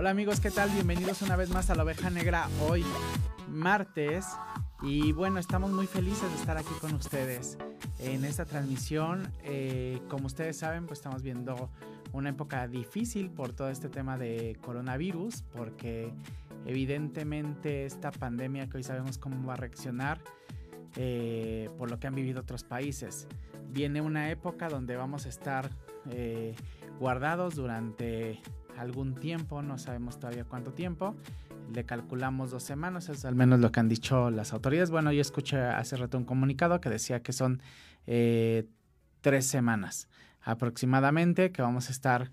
Hola amigos, ¿qué tal? Bienvenidos una vez más a la oveja negra hoy martes. Y bueno, estamos muy felices de estar aquí con ustedes en esta transmisión. Eh, como ustedes saben, pues estamos viendo una época difícil por todo este tema de coronavirus, porque evidentemente esta pandemia que hoy sabemos cómo va a reaccionar, eh, por lo que han vivido otros países. Viene una época donde vamos a estar eh, guardados durante algún tiempo, no sabemos todavía cuánto tiempo. Le calculamos dos semanas, es al menos lo que han dicho las autoridades. Bueno, yo escuché hace rato un comunicado que decía que son eh, tres semanas aproximadamente que vamos a estar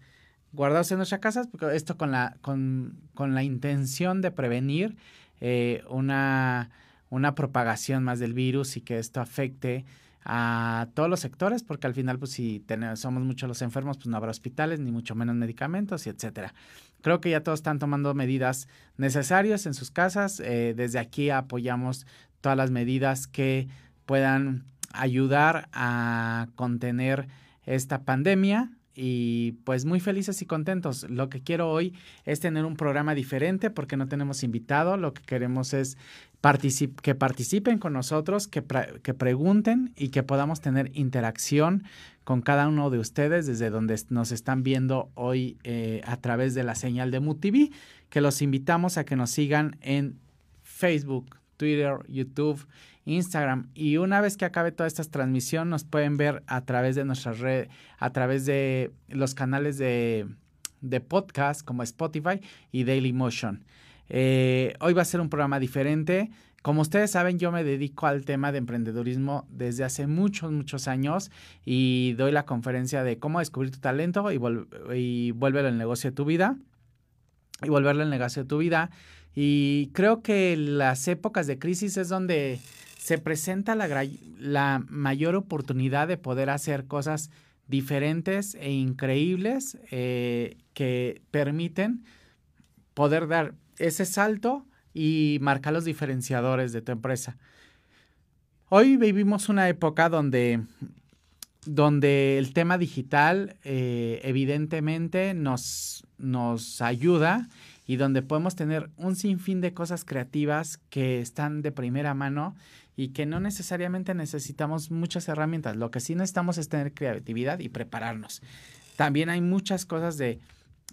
guardados en nuestras casas, porque esto con la, con, con la intención de prevenir eh, una, una propagación más del virus y que esto afecte a todos los sectores, porque al final, pues si somos muchos los enfermos, pues no habrá hospitales, ni mucho menos medicamentos, y etcétera. Creo que ya todos están tomando medidas necesarias en sus casas. Eh, desde aquí apoyamos todas las medidas que puedan ayudar a contener esta pandemia y pues muy felices y contentos. Lo que quiero hoy es tener un programa diferente porque no tenemos invitado. Lo que queremos es que participen con nosotros, que, que, pregunten y que podamos tener interacción con cada uno de ustedes desde donde nos están viendo hoy eh, a través de la señal de MUTV, que los invitamos a que nos sigan en Facebook, Twitter, YouTube, Instagram. Y una vez que acabe toda esta transmisión, nos pueden ver a través de nuestras redes, a través de los canales de, de podcast como Spotify y Daily Motion. Eh, hoy va a ser un programa diferente. Como ustedes saben, yo me dedico al tema de emprendedurismo desde hace muchos, muchos años y doy la conferencia de cómo descubrir tu talento y, y vuélvelo el negocio de tu vida. Y volverlo el negocio de tu vida. Y creo que las épocas de crisis es donde se presenta la, mayor oportunidad de poder hacer cosas diferentes e increíbles eh, que permiten poder dar ese salto y marcar los diferenciadores de tu empresa. Hoy vivimos una época donde, donde el tema digital eh, evidentemente nos, nos ayuda y donde podemos tener un sinfín de cosas creativas que están de primera mano y que no necesariamente necesitamos muchas herramientas. Lo que sí necesitamos es tener creatividad y prepararnos. También hay muchas cosas de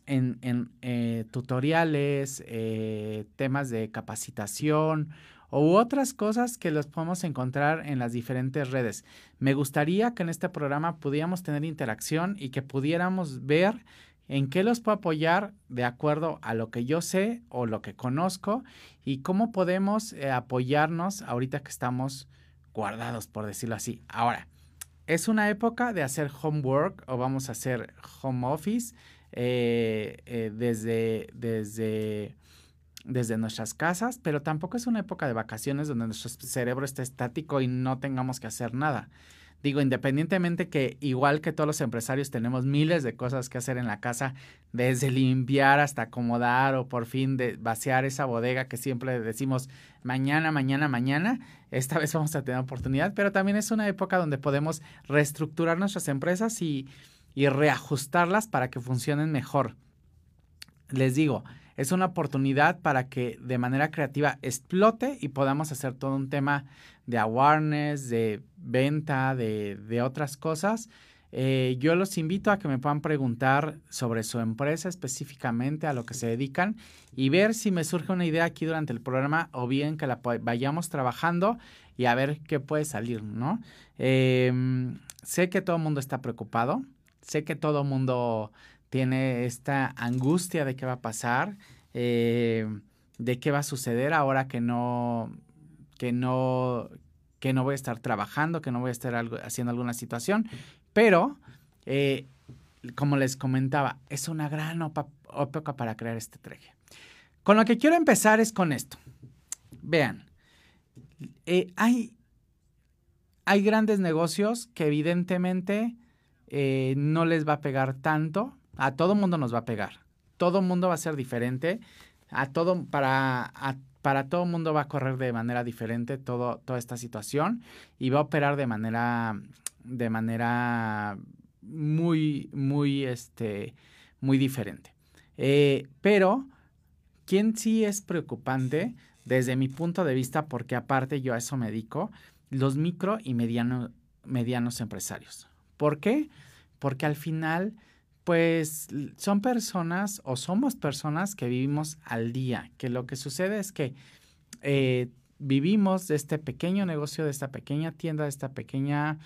en, eh, tutoriales, eh, temas de capacitación u otras cosas que los podemos encontrar en las diferentes redes. Me gustaría que en este programa pudiéramos tener interacción y que pudiéramos ver en qué los puedo apoyar de acuerdo a lo que yo sé o lo que conozco y cómo podemos eh, apoyarnos ahorita que estamos guardados, por decirlo así. Ahora, es una época de hacer homework o vamos a hacer home office eh, eh, desde, desde, desde nuestras casas, pero tampoco es una época de vacaciones donde nuestro cerebro esté estático y no tengamos que hacer nada. Digo, independientemente que igual que todos los empresarios tenemos miles de cosas que hacer en la casa, desde limpiar hasta acomodar o por fin de vaciar esa bodega que siempre decimos mañana, mañana, mañana, esta vez vamos a tener oportunidad, pero también es una época donde podemos reestructurar nuestras empresas y, y reajustarlas para que funcionen mejor. les digo, es una oportunidad para que de manera creativa explote y podamos hacer todo un tema de awareness, de venta, de, otras cosas. Eh, yo los invito a que me puedan preguntar sobre su empresa específicamente, a lo que se dedican y ver si me surge una idea aquí durante el programa o bien que la vayamos trabajando y a ver qué puede salir, ¿no? Em, sé que todo el mundo está preocupado, sé que todo mundo tiene esta angustia de qué va a pasar, eh, de qué va a suceder ahora que no, que no, que no voy a estar trabajando, que no voy a estar haciendo alguna situación, pero eh, como les comentaba, es una gran época para crear este traje. Con lo que quiero empezar es con esto. Vean, eh, hay, hay grandes negocios que evidentemente no les va a pegar tanto a todo mundo nos va a pegar. Todo mundo va a ser diferente. A todo, para, para todo mundo va a correr de manera diferente todo, toda esta situación y va a operar de manera, de manera muy, muy, este, muy diferente. Eh, pero, ¿quién sí es preocupante desde mi punto de vista? Porque aparte yo a eso me dedico, los micro y mediano, medianos empresarios. ¿Por qué? Porque al final pues son personas o somos personas que vivimos al día, que lo que sucede es que eh, vivimos de este pequeño negocio, de esta pequeña tienda, de esta pequeña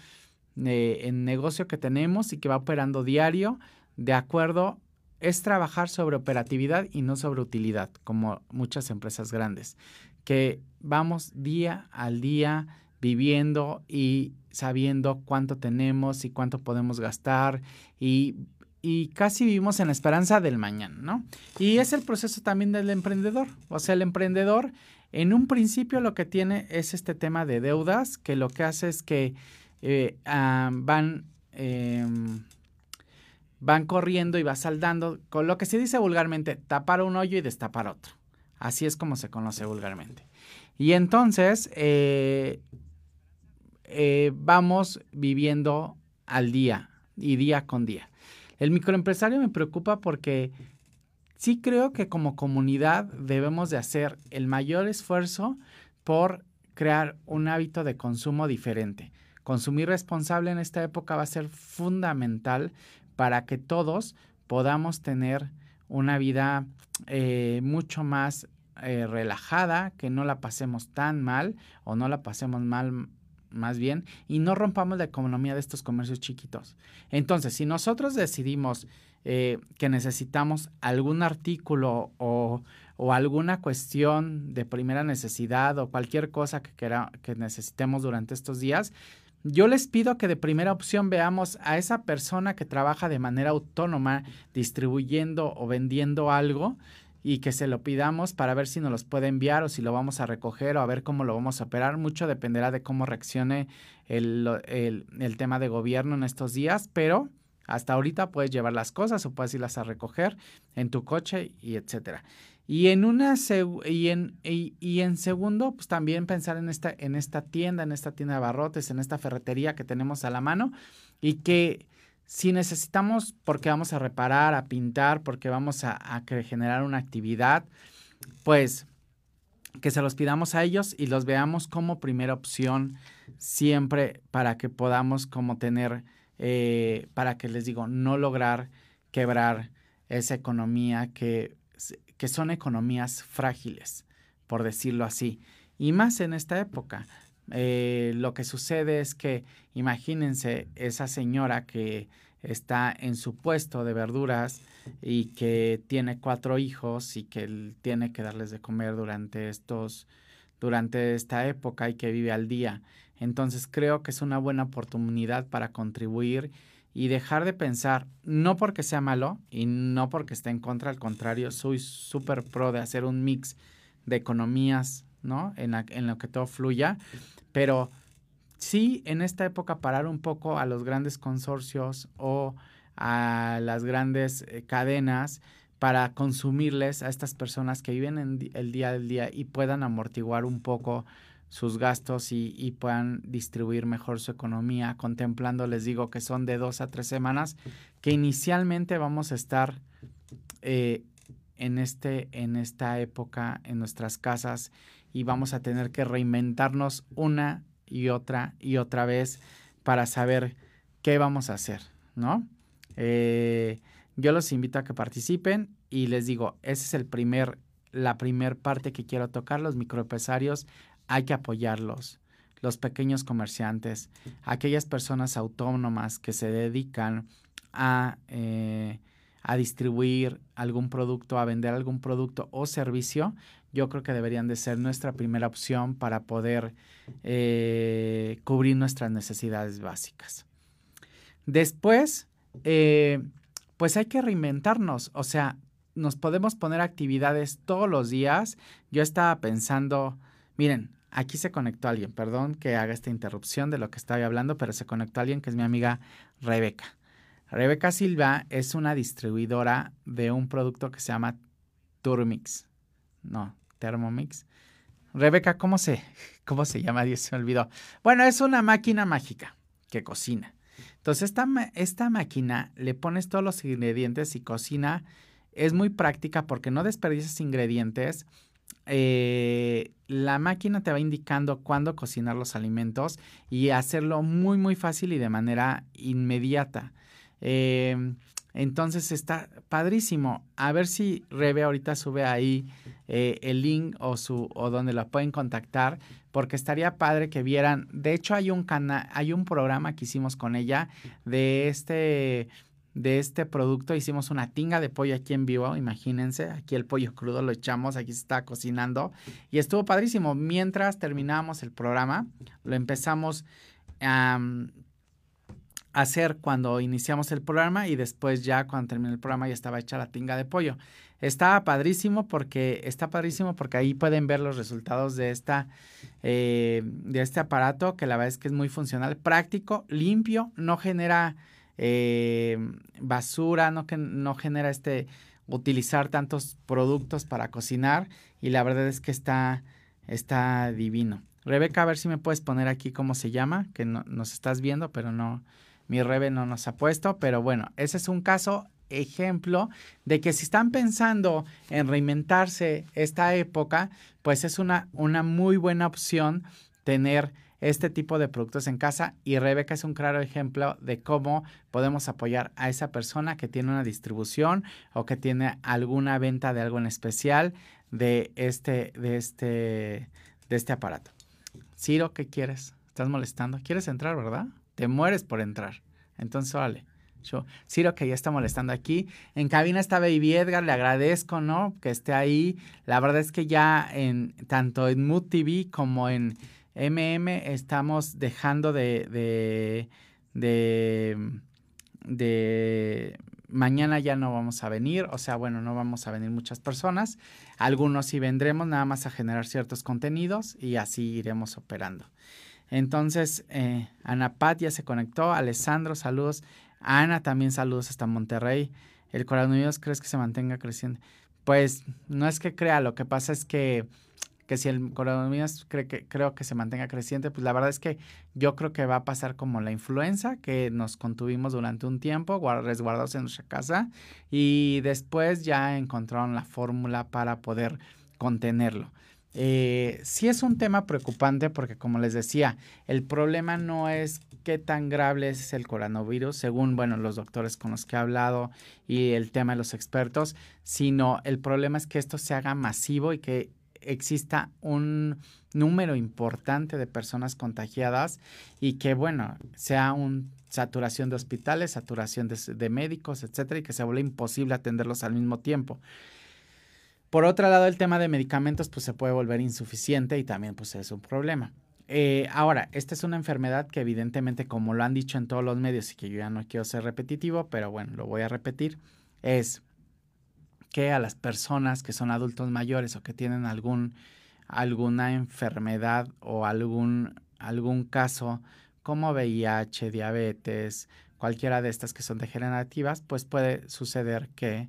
eh, negocio que tenemos y que va operando diario, de acuerdo, es trabajar sobre operatividad y no sobre utilidad, como muchas empresas grandes, que vamos día al día viviendo y sabiendo cuánto tenemos y cuánto podemos gastar y y casi vivimos en la esperanza del mañana, ¿no? Y es el proceso también del emprendedor. O sea, el emprendedor en un principio lo que tiene es este tema de deudas, que lo que hace es que eh, ah, van, em, van corriendo y va saldando, con lo que se dice vulgarmente, tapar un hoyo y destapar otro. Así es como se conoce vulgarmente. Y entonces eh, eh, vamos viviendo al día y día con día. El microempresario me preocupa porque sí creo que como comunidad debemos de hacer el mayor esfuerzo por crear un hábito de consumo diferente. Consumir responsable en esta época va a ser fundamental para que todos podamos tener una vida eh, mucho más eh, relajada, que no la pasemos tan mal o no la pasemos mal más bien, y no rompamos la economía de estos comercios chiquitos. Entonces, si nosotros decidimos eh, que necesitamos algún artículo o, alguna cuestión de primera necesidad o cualquier cosa que, que necesitemos durante estos días, yo les pido que de primera opción veamos a esa persona que trabaja de manera autónoma distribuyendo o vendiendo algo y que se lo pidamos para ver si nos los puede enviar o si lo vamos a recoger o a ver cómo lo vamos a operar. Mucho dependerá de cómo reaccione el, el, tema de gobierno en estos días, pero hasta ahorita puedes llevar las cosas o puedes irlas a recoger en tu coche y etcétera. Y en una y en, y, en segundo, pues también pensar en esta, en esta tienda, en esta tienda de barrotes, en esta ferretería que tenemos a la mano y que si necesitamos, porque vamos a reparar, a pintar, porque vamos a, generar una actividad, pues que se los pidamos a ellos y los veamos como primera opción siempre para que podamos como tener, eh, para que les digo, no lograr quebrar esa economía que, que son economías frágiles, por decirlo así. Y más en esta época. Eh, lo que sucede es que imagínense esa señora que está en su puesto de verduras y que tiene cuatro hijos y que tiene que darles de comer durante estos durante esta época y que vive al día. Entonces creo que es una buena oportunidad para contribuir y dejar de pensar, no porque sea malo y no porque esté en contra, al contrario, soy súper pro de hacer un mix de economías, ¿no? En, lo que todo fluya, pero sí en esta época parar un poco a los grandes consorcios o a las grandes eh, cadenas para consumirles a estas personas que viven en el día del día y puedan amortiguar un poco sus gastos y, puedan distribuir mejor su economía, contemplando, les digo, que son de dos a tres semanas, que inicialmente vamos a estar eh, en, este, en esta época en nuestras casas y vamos a tener que reinventarnos una y otra y otra vez para saber qué vamos a hacer, ¿no? Eh, yo los invito a que participen y les digo, esa es el primer, la primer parte que quiero tocar, los microempresarios, hay que apoyarlos, los pequeños comerciantes, aquellas personas autónomas que se dedican a, eh, a distribuir algún producto, a vender algún producto o servicio, yo creo que deberían de ser nuestra primera opción para poder eh, cubrir nuestras necesidades básicas. Después, eh, pues hay que reinventarnos, o sea, nos podemos poner actividades todos los días. Yo estaba pensando, miren, aquí se conectó alguien, perdón que haga esta interrupción de lo que estaba hablando, pero se conectó alguien que es mi amiga Rebeca. Rebeca Silva es una distribuidora de un producto que se llama Turmix. No, Thermomix. Rebeca, ¿cómo se, cómo se llama? Dios se me olvidó. Bueno, es una máquina mágica que cocina. Entonces, esta, esta máquina le pones todos los ingredientes y cocina. Es muy práctica porque no desperdicias ingredientes. Eh, la máquina te va indicando cuándo cocinar los alimentos y hacerlo muy, muy fácil y de manera inmediata. Eh, entonces está padrísimo. A ver si Rebe ahorita sube ahí eh, el link o su o donde la pueden contactar, porque estaría padre que vieran. De hecho, hay un canal, hay un programa que hicimos con ella de este de este producto. Hicimos una tinga de pollo aquí en vivo, imagínense. Aquí el pollo crudo lo echamos, aquí se está cocinando y estuvo padrísimo. Mientras terminábamos el programa, lo empezamos a hacer cuando iniciamos el programa y después ya cuando terminó el programa ya estaba hecha la tinga de pollo. Estaba padrísimo porque está padrísimo porque ahí pueden ver los resultados de esta eh, de este aparato que la verdad es que es muy funcional, práctico, limpio, no genera eh, basura, no, que, no genera este utilizar tantos productos para cocinar y la verdad es que está, está divino. Rebeca, a ver si me puedes poner aquí cómo se llama, que no, nos estás viendo, pero no, mi Rebe no nos ha puesto, pero bueno, ese es un caso ejemplo de que si están pensando en reinventarse esta época, pues es una, una muy buena opción tener este tipo de productos en casa y Rebeca es un claro ejemplo de cómo podemos apoyar a esa persona que tiene una distribución o que tiene alguna venta de algo en especial de este, de este, de este aparato. Ciro, ¿qué quieres? ¿Estás molestando? ¿Quieres entrar, verdad? Te mueres por entrar. Entonces, vale. Yo, Ciro, que ya está molestando aquí. En cabina está Baby Edgar, le agradezco, ¿no? Que esté ahí. La verdad es que ya en tanto en Mood TV como en MM estamos dejando de, de, de, de mañana ya no vamos a venir, o sea, bueno, no vamos a venir muchas personas. Algunos sí vendremos nada más a generar ciertos contenidos y así iremos operando. Entonces, eh, Ana Pat ya se conectó. Alessandro, saludos. Ana, también saludos hasta Monterrey. ¿El coronavirus crees que se mantenga creciendo? Pues no es que crea, lo que pasa es que, que si el coronavirus cree que, creo que se mantenga creciente, pues la verdad es que yo creo que va a pasar como la influenza, que nos contuvimos durante un tiempo, resguardados en nuestra casa, y después ya encontraron la fórmula para poder contenerlo. Eh, sí es un tema preocupante porque, como les decía, el problema no es qué tan grave es el coronavirus, según, bueno, los doctores con los que he hablado y el tema de los expertos, sino el problema es que esto se haga masivo y que exista un número importante de personas contagiadas y que, bueno, sea una saturación de hospitales, saturación de, de médicos, etcétera, y que se vuelva imposible atenderlos al mismo tiempo. Por otro lado, el tema de medicamentos pues se puede volver insuficiente y también pues es un problema. Eh, ahora, esta es una enfermedad que evidentemente, como lo han dicho en todos los medios y que yo ya no quiero ser repetitivo, pero bueno, lo voy a repetir, es que a las personas que son adultos mayores o que tienen algún, alguna enfermedad o algún, algún caso como VIH, diabetes, cualquiera de estas que son degenerativas, pues puede suceder que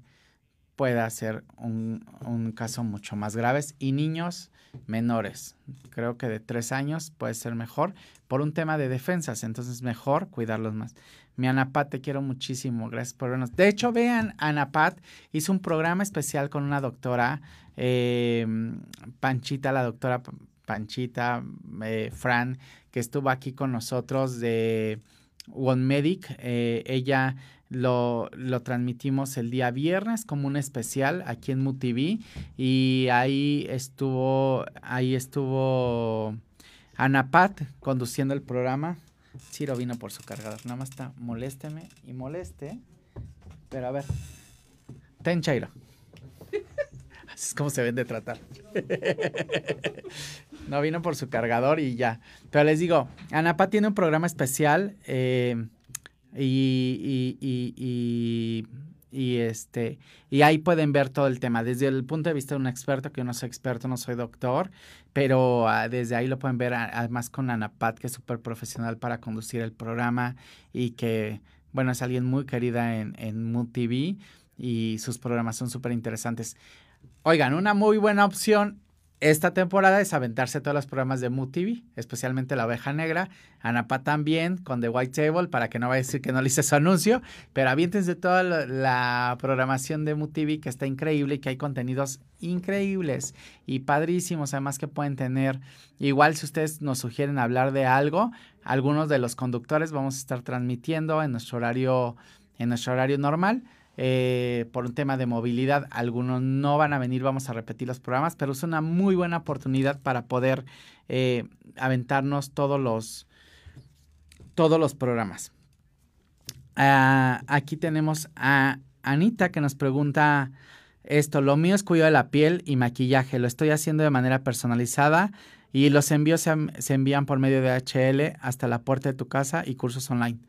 pueda ser un, un caso mucho más grave. Y niños menores, creo que de tres años puede ser mejor por un tema de defensas, entonces mejor cuidarlos más. Mi Anapat, te quiero muchísimo, gracias por vernos. De hecho, vean, Anapat hizo un programa especial con una doctora, eh, Panchita, la doctora Panchita, eh, Fran, que estuvo aquí con nosotros de One Medic. Eh, ella lo, lo, transmitimos el día viernes como un especial aquí en MUTV y ahí estuvo, ahí estuvo Anapat conduciendo el programa. Ciro vino por su cargador, nada más está molésteme y moleste. Pero a ver, ten Chairo. Así es como se ven de tratar. no vino por su cargador y ya. Pero les digo, Anapat tiene un programa especial. Eh, y, y, y, y, este y ahí pueden ver todo el tema desde el punto de vista de un experto que yo no soy experto no soy doctor pero ah, desde ahí lo pueden ver además con Ana Pat que es súper profesional para conducir el programa y que bueno es alguien muy querida en en Mood TV y sus programas son súper interesantes oigan una muy buena opción esta temporada es aventarse todos los programas de Mood TV, especialmente La Oveja Negra, Anapa también con The White Table, para que no vaya a decir que no le hice su anuncio, pero aviéntense toda la, programación de Mood TV que está increíble y que hay contenidos increíbles y padrísimos, además que pueden tener, igual si ustedes nos sugieren hablar de algo, algunos de los conductores vamos a estar transmitiendo en nuestro horario, en nuestro horario normal eh, por un tema de movilidad. Algunos no van a venir, vamos a repetir los programas, pero es una muy buena oportunidad para poder eh, aventarnos todos los, todos los programas. Ah, aquí tenemos a Anita que nos pregunta esto, lo mío es cuidado de la piel y maquillaje, lo estoy haciendo de manera personalizada y los envíos se, se envían por medio de HL hasta la puerta de tu casa y cursos online.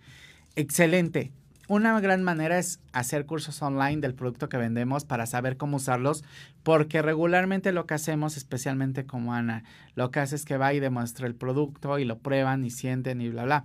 Excelente. Una gran manera es hacer cursos online del producto que vendemos para saber cómo usarlos, porque regularmente lo que hacemos, especialmente como Ana, lo que hace es que va y demuestra el producto y lo prueban y sienten y bla, bla.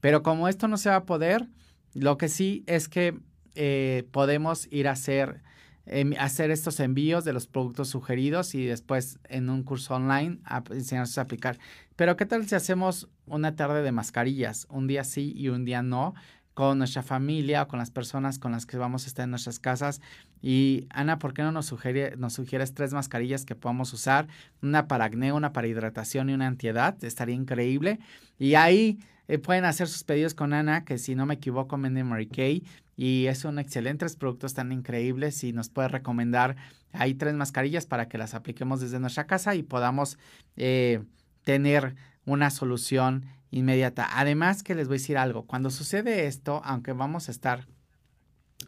Pero como esto no se va a poder, lo que sí es que eh, podemos ir a hacer, em, hacer estos envíos de los productos sugeridos y después en un curso online a, enseñarnos a aplicar. Pero ¿qué tal si hacemos una tarde de mascarillas? Un día sí y un día no con nuestra familia o con las personas con las que vamos a estar en nuestras casas. Y Ana, ¿por qué no nos, sugiere, nos sugieres tres mascarillas que podamos usar? Una para acné, una para hidratación y una antiedad. Estaría increíble. Y ahí eh, pueden hacer sus pedidos con Ana, que si no me equivoco, vende Mary Kay. Y son excelentes productos tan increíbles y nos puede recomendar ahí tres mascarillas para que las apliquemos desde nuestra casa y podamos eh, tener una solución inmediata. Además que les voy a decir algo, cuando sucede esto, aunque vamos a estar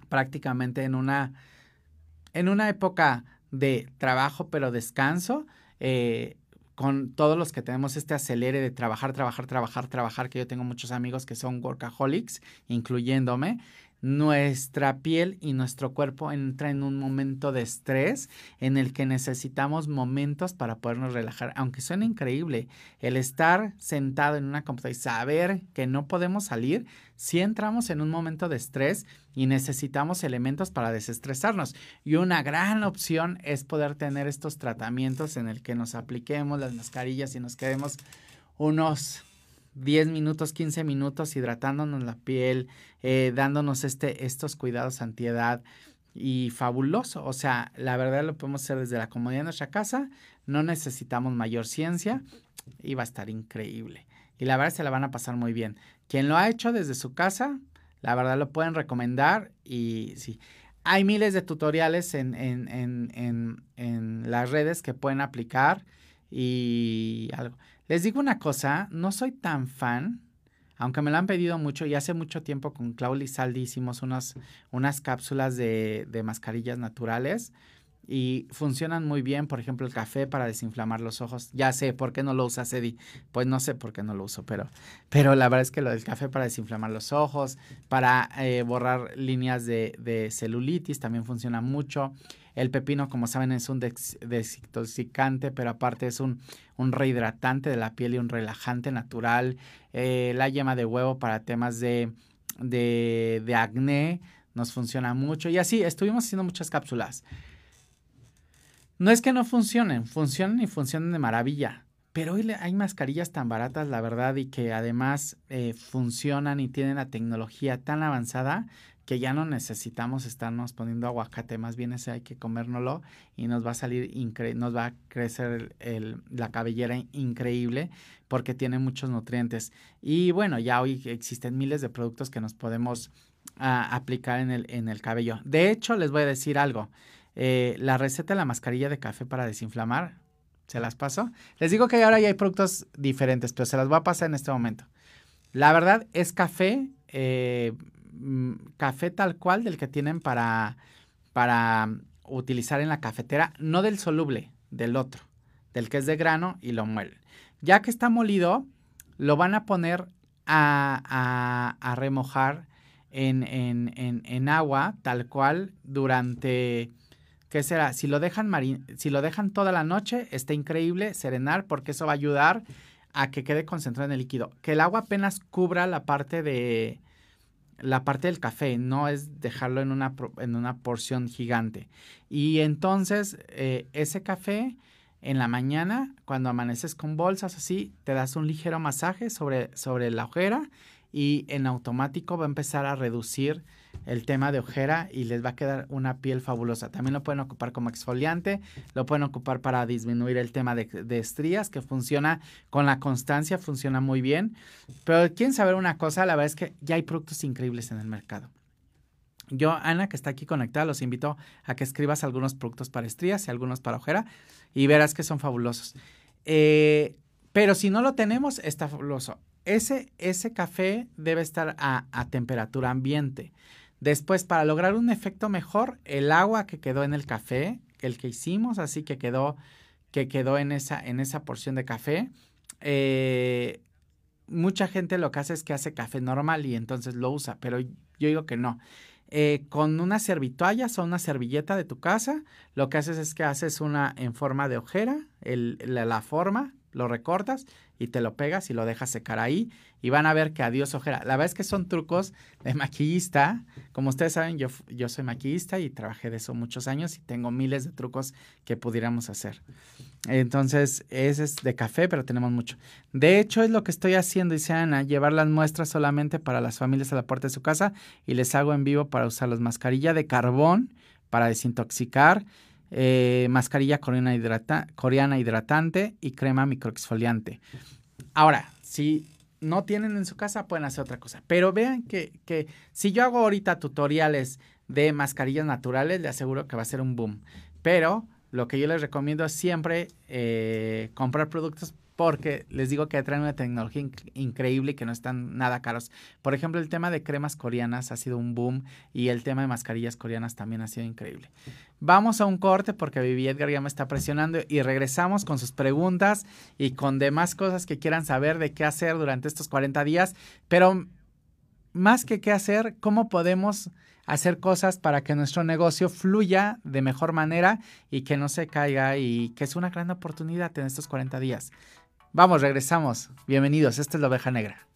prácticamente en una, en una época de trabajo pero descanso, eh, con todos los que tenemos este acelere de trabajar, trabajar, trabajar, trabajar, que yo tengo muchos amigos que son workaholics, incluyéndome, nuestra piel y nuestro cuerpo entra en un momento de estrés en el que necesitamos momentos para podernos relajar. Aunque suene increíble, el estar sentado en una computadora y saber que no podemos salir, si entramos en un momento de estrés y necesitamos elementos para desestresarnos. Y una gran opción es poder tener estos tratamientos en el que nos apliquemos las mascarillas y nos quedemos unos 10 minutos, 15 minutos hidratándonos la piel, eh, dándonos este, estos cuidados antiedad y fabuloso. O sea, la verdad lo podemos hacer desde la comodidad de nuestra casa, no necesitamos mayor ciencia y va a estar increíble. Y la verdad se la van a pasar muy bien. Quien lo ha hecho desde su casa, la verdad lo pueden recomendar y sí. Hay miles de tutoriales en, en, en, en, en las redes que pueden aplicar y algo. Les digo una cosa, no soy tan fan, aunque me lo han pedido mucho y hace mucho tiempo con Claudia y Saldi hicimos unas, unas cápsulas de, de mascarillas naturales y funcionan muy bien. Por ejemplo, el café para desinflamar los ojos. Ya sé por qué no lo usa Cedi. Pues no sé por qué no lo uso, pero, pero la verdad es que lo del café para desinflamar los ojos, para eh, borrar líneas de, de, celulitis, también funciona mucho. El pepino, como saben, es un desintoxicante, pero aparte es un, rehidratante de la piel y un relajante natural. Eh, la yema de huevo para temas de, de, de acné nos funciona mucho. Y así, estuvimos haciendo muchas cápsulas. No es que no funcionen, funcionan y funcionan de maravilla. Pero hoy hay mascarillas tan baratas, la verdad, y que además eh, funcionan y tienen la tecnología tan avanzada que ya no necesitamos estarnos poniendo aguacate, más bien ese hay que comérnoslo y nos va a salir nos va a crecer la cabellera increíble porque tiene muchos nutrientes. Y bueno, ya hoy existen miles de productos que nos podemos ah, aplicar en el, en el cabello. De hecho, les voy a decir algo. Eh, la receta de la mascarilla de café para desinflamar, se las paso. Les digo que ahora ya hay productos diferentes, pero se las voy a pasar en este momento. La verdad es café eh, Mm, café tal cual del que tienen para, para utilizar en la cafetera, no del soluble, del otro, del que es de grano y lo muelen. Ya que está molido, lo van a poner a, a, remojar en, en, en, agua tal cual durante, ¿qué será? Si lo, dejan si lo dejan toda la noche, está increíble serenar porque eso va a ayudar a que quede concentrado en el líquido. Que el agua apenas cubra la parte de, la parte del café, no es dejarlo en una, en una porción gigante. Y entonces eh, ese café en la mañana, cuando amaneces con bolsas así, te das un ligero masaje sobre, sobre la ojera y en automático va a empezar a reducir el tema de ojera y les va a quedar una piel fabulosa. También lo pueden ocupar como exfoliante, lo pueden ocupar para disminuir el tema de, estrías, que funciona con la constancia, funciona muy bien. Pero quieren saber una cosa, la verdad es que ya hay productos increíbles en el mercado. Yo, Ana, que está aquí conectada, los invito a que escribas algunos productos para estrías y algunos para ojera y verás que son fabulosos. Eh, pero si no lo tenemos, está fabuloso. Ese, ese café debe estar a, a temperatura ambiente. Después, para lograr un efecto mejor, el agua que quedó en el café, el que hicimos, así que quedó, que quedó en esa, en esa porción de café, eh, mucha gente lo que hace es que hace café normal y entonces lo usa, pero yo digo que no. Eh, con una servitoalla o una servilleta de tu casa, lo que haces es que haces una en forma de ojera, la forma, lo recortas y te lo pegas y lo dejas secar ahí y van a ver que adiós ojera. La verdad es que son trucos de maquillista. Como ustedes saben, yo, yo soy maquillista y trabajé de eso muchos años y tengo miles de trucos que pudiéramos hacer. Entonces, ese es de café, pero tenemos mucho. De hecho, es lo que estoy haciendo, dice Ana, llevar las muestras solamente para las familias a la puerta de su casa y les hago en vivo para usarlos. Mascarilla de carbón para desintoxicar eh, mascarilla coreana, hidratante y crema microexfoliante. Ahora, si no tienen en su casa, pueden hacer otra cosa. Pero vean que, que si yo hago ahorita tutoriales de mascarillas naturales, le aseguro que va a ser un boom. Pero lo que yo les recomiendo es siempre eh, comprar productos porque les digo que traen una tecnología increíble y que no están nada caros. Por ejemplo, el tema de cremas coreanas ha sido un boom y el tema de mascarillas coreanas también ha sido increíble. Vamos a un corte porque Vivi Edgar ya me está presionando y regresamos con sus preguntas y con demás cosas que quieran saber de qué hacer durante estos 40 días, pero más que qué hacer, cómo podemos hacer cosas para que nuestro negocio fluya de mejor manera y que no se caiga y que es una gran oportunidad en estos 40 días. Vamos, regresamos. Bienvenidos, esta es la oveja negra.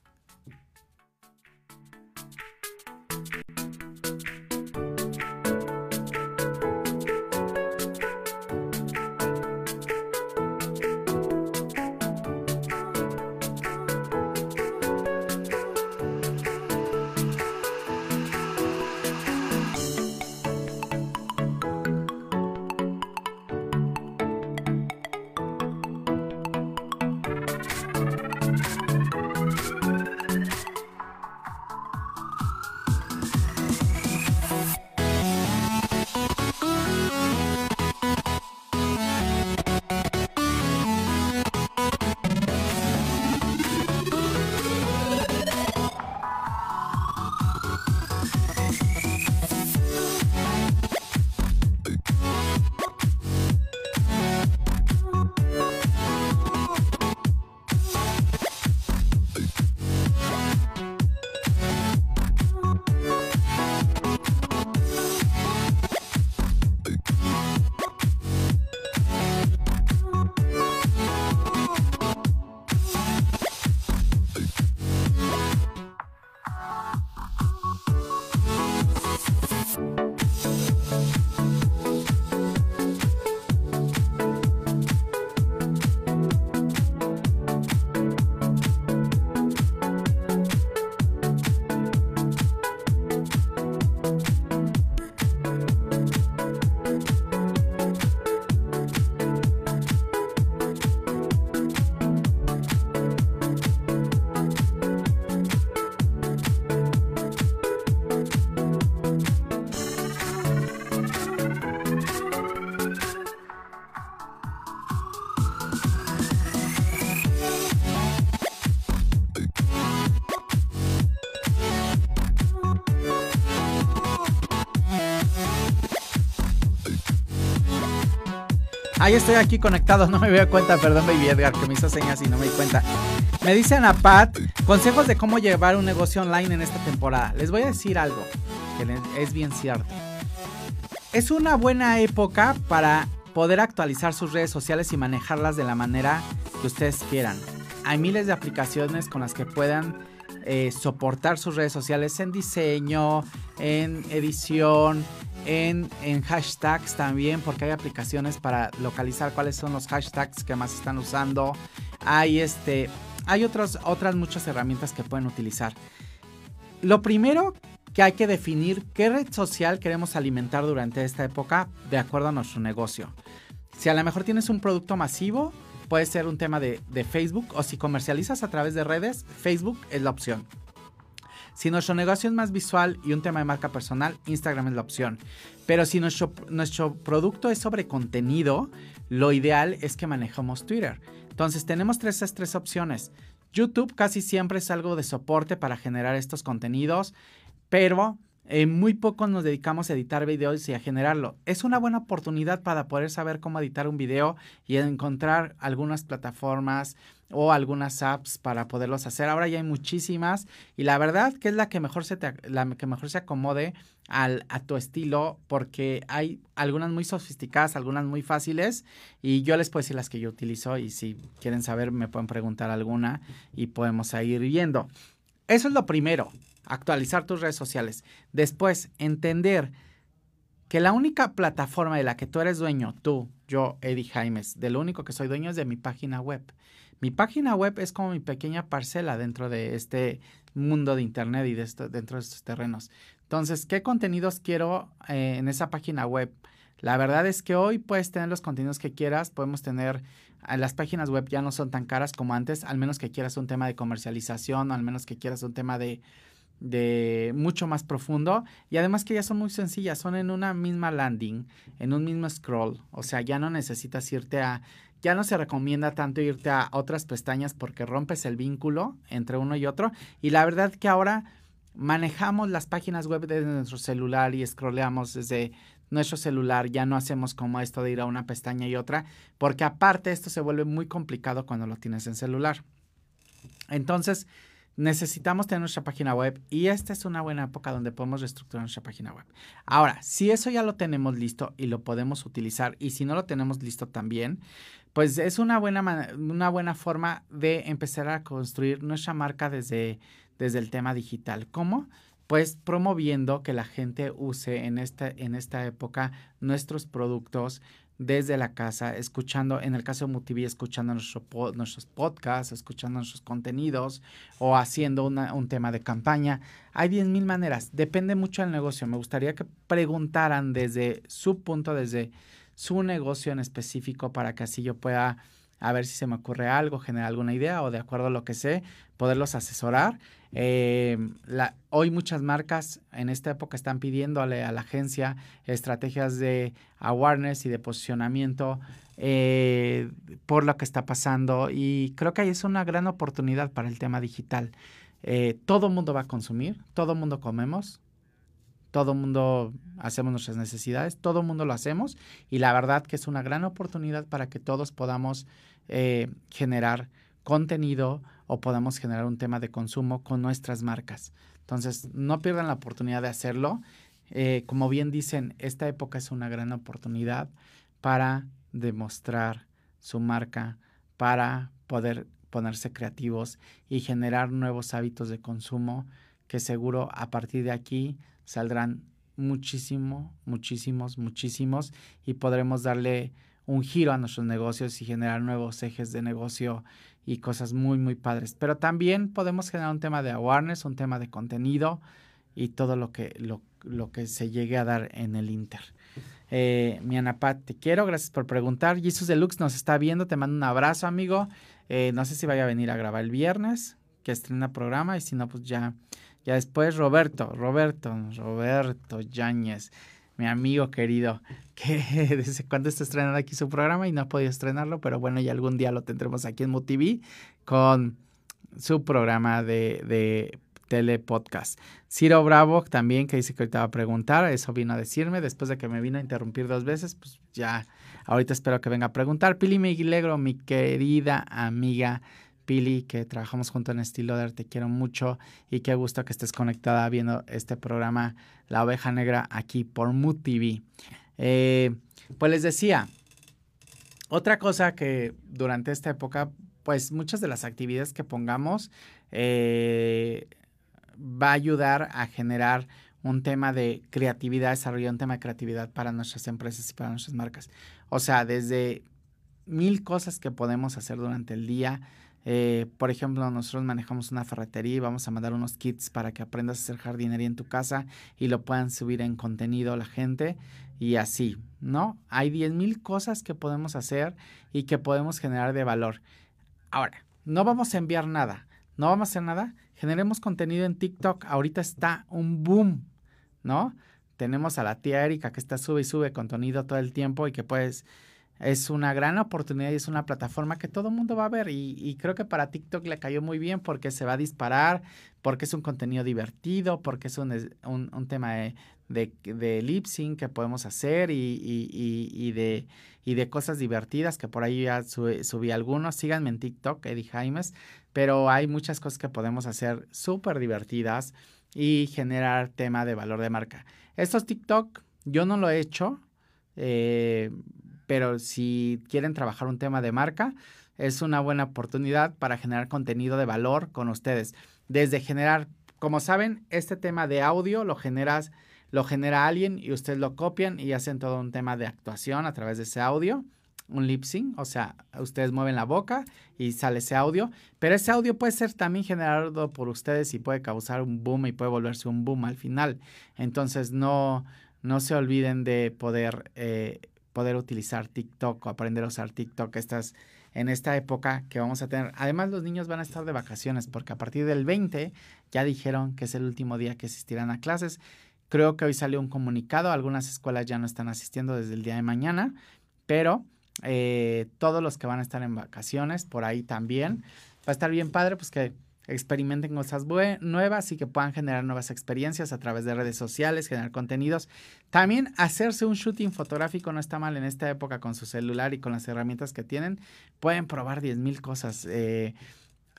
Ahí estoy aquí conectado, no me doy cuenta, perdón Baby Edgar que me hizo señas y no me di cuenta. Me dicen a Pat, consejos de cómo llevar un negocio online en esta temporada. Les voy a decir algo que es bien cierto. Es una buena época para poder actualizar sus redes sociales y manejarlas de la manera que ustedes quieran. Hay miles de aplicaciones con las que puedan eh, soportar sus redes sociales en diseño, en edición, en, hashtags también, porque hay aplicaciones para localizar cuáles son los hashtags que más están usando. Hay este. Hay otras muchas herramientas que pueden utilizar. Lo primero que hay que definir qué red social queremos alimentar durante esta época de acuerdo a nuestro negocio. Si a lo mejor tienes un producto masivo, puede ser un tema de, Facebook o si comercializas a través de redes, Facebook es la opción. Si nuestro negocio es más visual y un tema de marca personal, Instagram es la opción. Pero si nuestro, nuestro producto es sobre contenido, lo ideal es que manejemos Twitter. Entonces tenemos tres, esas tres opciones. YouTube casi siempre es algo de soporte para generar estos contenidos pero eh, muy poco nos dedicamos a editar videos y a generarlo. Es una buena oportunidad para poder saber cómo editar un video y encontrar algunas plataformas o algunas apps para poderlos hacer. Ahora ya hay muchísimas y la verdad que es la que mejor se, la que mejor se acomode al, a tu estilo porque hay algunas muy sofisticadas, algunas muy fáciles y yo les puedo decir las que yo utilizo y si quieren saber me pueden preguntar alguna y podemos ir viendo. Eso es lo primero actualizar tus redes sociales. Después, entender que la única plataforma de la que tú eres dueño, tú, yo, Eddie Jaimes, de lo único que soy dueño es de mi página web. Mi página web es como mi pequeña parcela dentro de este mundo de Internet y de dentro de estos terrenos. Entonces, ¿qué contenidos quiero eh, en esa página web? La verdad es que hoy puedes tener los contenidos que quieras, podemos tener, eh, las páginas web ya no son tan caras como antes, al menos que quieras un tema de comercialización, al menos que quieras un tema de, de mucho más profundo y además que ya son muy sencillas, son en una misma landing, en un mismo scroll, o sea, ya no necesitas irte a, ya no se recomienda tanto irte a otras pestañas porque rompes el vínculo entre uno y otro y la verdad que ahora manejamos las páginas web desde nuestro celular y scrolleamos desde nuestro celular, ya no hacemos como esto de ir a una pestaña y otra, porque aparte esto se vuelve muy complicado cuando lo tienes en celular. Entonces, necesitamos tener nuestra página web y esta es una buena época donde podemos reestructurar nuestra página web. Ahora, si eso ya lo tenemos listo y lo podemos utilizar y si no lo tenemos listo también, pues es una buena, una buena forma de empezar a construir nuestra marca desde, desde el tema digital. ¿Cómo? Pues promoviendo que la gente use en esta, en esta época nuestros productos, desde la casa, escuchando, en el caso de MUTV, escuchando nuestro, nuestros podcasts, escuchando nuestros contenidos o haciendo un tema de campaña. Hay 10.000 maneras, depende mucho del negocio. Me gustaría que preguntaran desde su punto, desde su negocio en específico, para que así yo pueda a ver si se me ocurre algo, generar alguna idea o de acuerdo a lo que sé, poderlos asesorar. Eh, hoy muchas marcas en esta época están pidiéndole a la agencia estrategias de awareness y de posicionamiento eh, por lo que está pasando y creo que ahí es una gran oportunidad para el tema digital. Eh, todo mundo va a consumir, todo mundo comemos, todo mundo hacemos nuestras necesidades, todo mundo lo hacemos y la verdad que es una gran oportunidad para que todos podamos eh, generar contenido o podamos generar un tema de consumo con nuestras marcas. Entonces, no pierdan la oportunidad de hacerlo. Eh, como bien dicen, esta época es una gran oportunidad para demostrar su marca, para poder ponerse creativos y generar nuevos hábitos de consumo que seguro a partir de aquí saldrán muchísimo, muchísimos, muchísimos y podremos darle un giro a nuestros negocios y generar nuevos ejes de negocio y cosas muy, muy padres. Pero también podemos generar un tema de awareness, un tema de contenido y todo lo que, lo, lo que se llegue a dar en el Inter. Eh, mi Anapat, te quiero, gracias por preguntar. Jesus Deluxe nos está viendo, te mando un abrazo, amigo. Eh, no sé si vaya a venir a grabar el viernes, que estrena programa, y si no, pues ya, ya después. Roberto, Roberto, Roberto Yáñez mi amigo querido, que desde cuando está estrenando aquí su programa y no ha podido estrenarlo, pero bueno, ya algún día lo tendremos aquí en MoTV con su programa de, de telepodcast. Ciro Bravo también, que dice que ahorita va a preguntar, eso vino a decirme, después de que me vino a interrumpir dos veces, pues ya, ahorita espero que venga a preguntar. Pili Miguelegro, mi querida amiga Pili, que trabajamos junto en Estilo de Arte, te quiero mucho y qué gusto que estés conectada viendo este programa La Oveja Negra aquí por Mood TV. Eh, pues les decía, otra cosa que durante esta época, pues muchas de las actividades que pongamos eh, va a ayudar a generar un tema de creatividad, desarrollar un tema de creatividad para nuestras empresas y para nuestras marcas. O sea, desde mil cosas que podemos hacer durante el día. Eh, por ejemplo, nosotros manejamos una ferretería y vamos a mandar unos kits para que aprendas a hacer jardinería en tu casa y lo puedan subir en contenido la gente y así, ¿no? Hay 10 mil cosas que podemos hacer y que podemos generar de valor. Ahora, no vamos a enviar nada, no vamos a hacer nada, generemos contenido en TikTok. Ahorita está un boom, ¿no? Tenemos a la tía Erika que está sube y sube contenido todo el tiempo y que pues es una gran oportunidad y es una plataforma que todo el mundo va a ver y, creo que para TikTok le cayó muy bien porque se va a disparar, porque es un contenido divertido, porque es un, un, tema de, de, lip sync que podemos hacer y, y, de, y de cosas divertidas que por ahí ya subí algunos. Síganme en TikTok, Eddie Jaimes pero hay muchas cosas que podemos hacer súper divertidas y generar tema de valor de marca. Estos TikTok yo no lo he hecho, eh, pero si quieren trabajar un tema de marca, es una buena oportunidad para generar contenido de valor con ustedes. Desde generar, como saben, este tema de audio lo generas, lo genera alguien y ustedes lo copian y hacen todo un tema de actuación a través de ese audio un lip sync, o sea, ustedes mueven la boca y sale ese audio, pero ese audio puede ser también generado por ustedes y puede causar un boom y puede volverse un boom al final. Entonces no, no se olviden de poder, eh, poder utilizar TikTok o aprender a usar TikTok estas, en esta época que vamos a tener. Además los niños van a estar de vacaciones porque a partir del 20 ya dijeron que es el último día que asistirán a clases. Creo que hoy salió un comunicado, algunas escuelas ya no están asistiendo desde el día de mañana, pero eh, todos los que van a estar en vacaciones, por ahí también. Va a estar bien padre, pues que experimenten cosas nuevas y que puedan generar nuevas experiencias a través de redes sociales, generar contenidos. También hacerse un shooting fotográfico no está mal en esta época con su celular y con las herramientas que tienen. Pueden probar 10.000 cosas. Eh,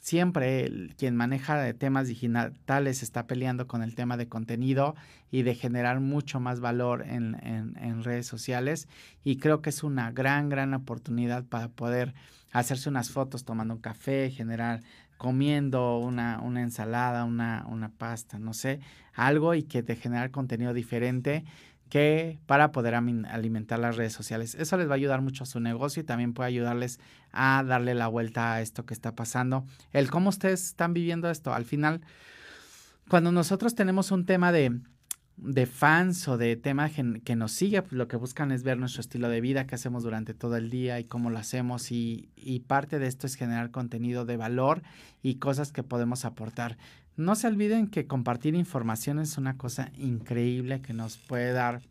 siempre quien maneja temas digitales está peleando con el tema de contenido y de generar mucho más valor en, en, redes sociales y creo que es una gran, gran oportunidad para poder hacerse unas fotos tomando un café, generar comiendo una, una ensalada, una, una pasta, no sé, algo y que te generar contenido diferente que para poder alimentar las redes sociales. Eso les va a ayudar mucho a su negocio y también puede ayudarles a darle la vuelta a esto que está pasando. El cómo ustedes están viviendo esto. Al final, cuando nosotros tenemos un tema de, de fans o de tema que nos sigue, pues lo que buscan es ver nuestro estilo de vida, qué hacemos durante todo el día y cómo lo hacemos. Y, y parte de esto es generar contenido de valor y cosas que podemos aportar. No se olviden que compartir información es una cosa increíble que nos puede dar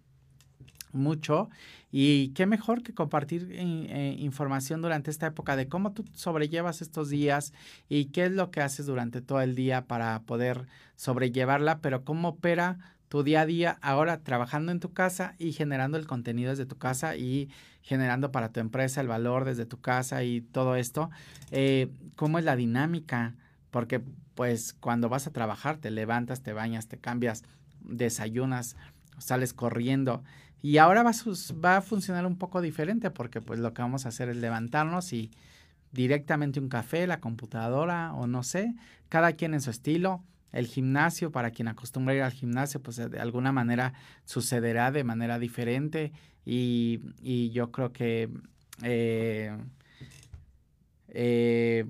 mucho y qué mejor que compartir eh, eh, información durante esta época de cómo tú sobrellevas estos días y qué es lo que haces durante todo el día para poder sobrellevarla, pero cómo opera tu día a día ahora trabajando en tu casa y generando el contenido desde tu casa y generando para tu empresa el valor desde tu casa y todo esto, eh, cómo es la dinámica, porque pues cuando vas a trabajar te levantas, te bañas, te cambias, desayunas, sales corriendo. Y ahora va a, va a funcionar un poco diferente porque pues lo que vamos a hacer es levantarnos y directamente un café, la computadora o no sé, cada quien en su estilo. El gimnasio, para quien acostumbra ir al gimnasio, pues de alguna manera sucederá de manera diferente y, y yo creo que eh, eh,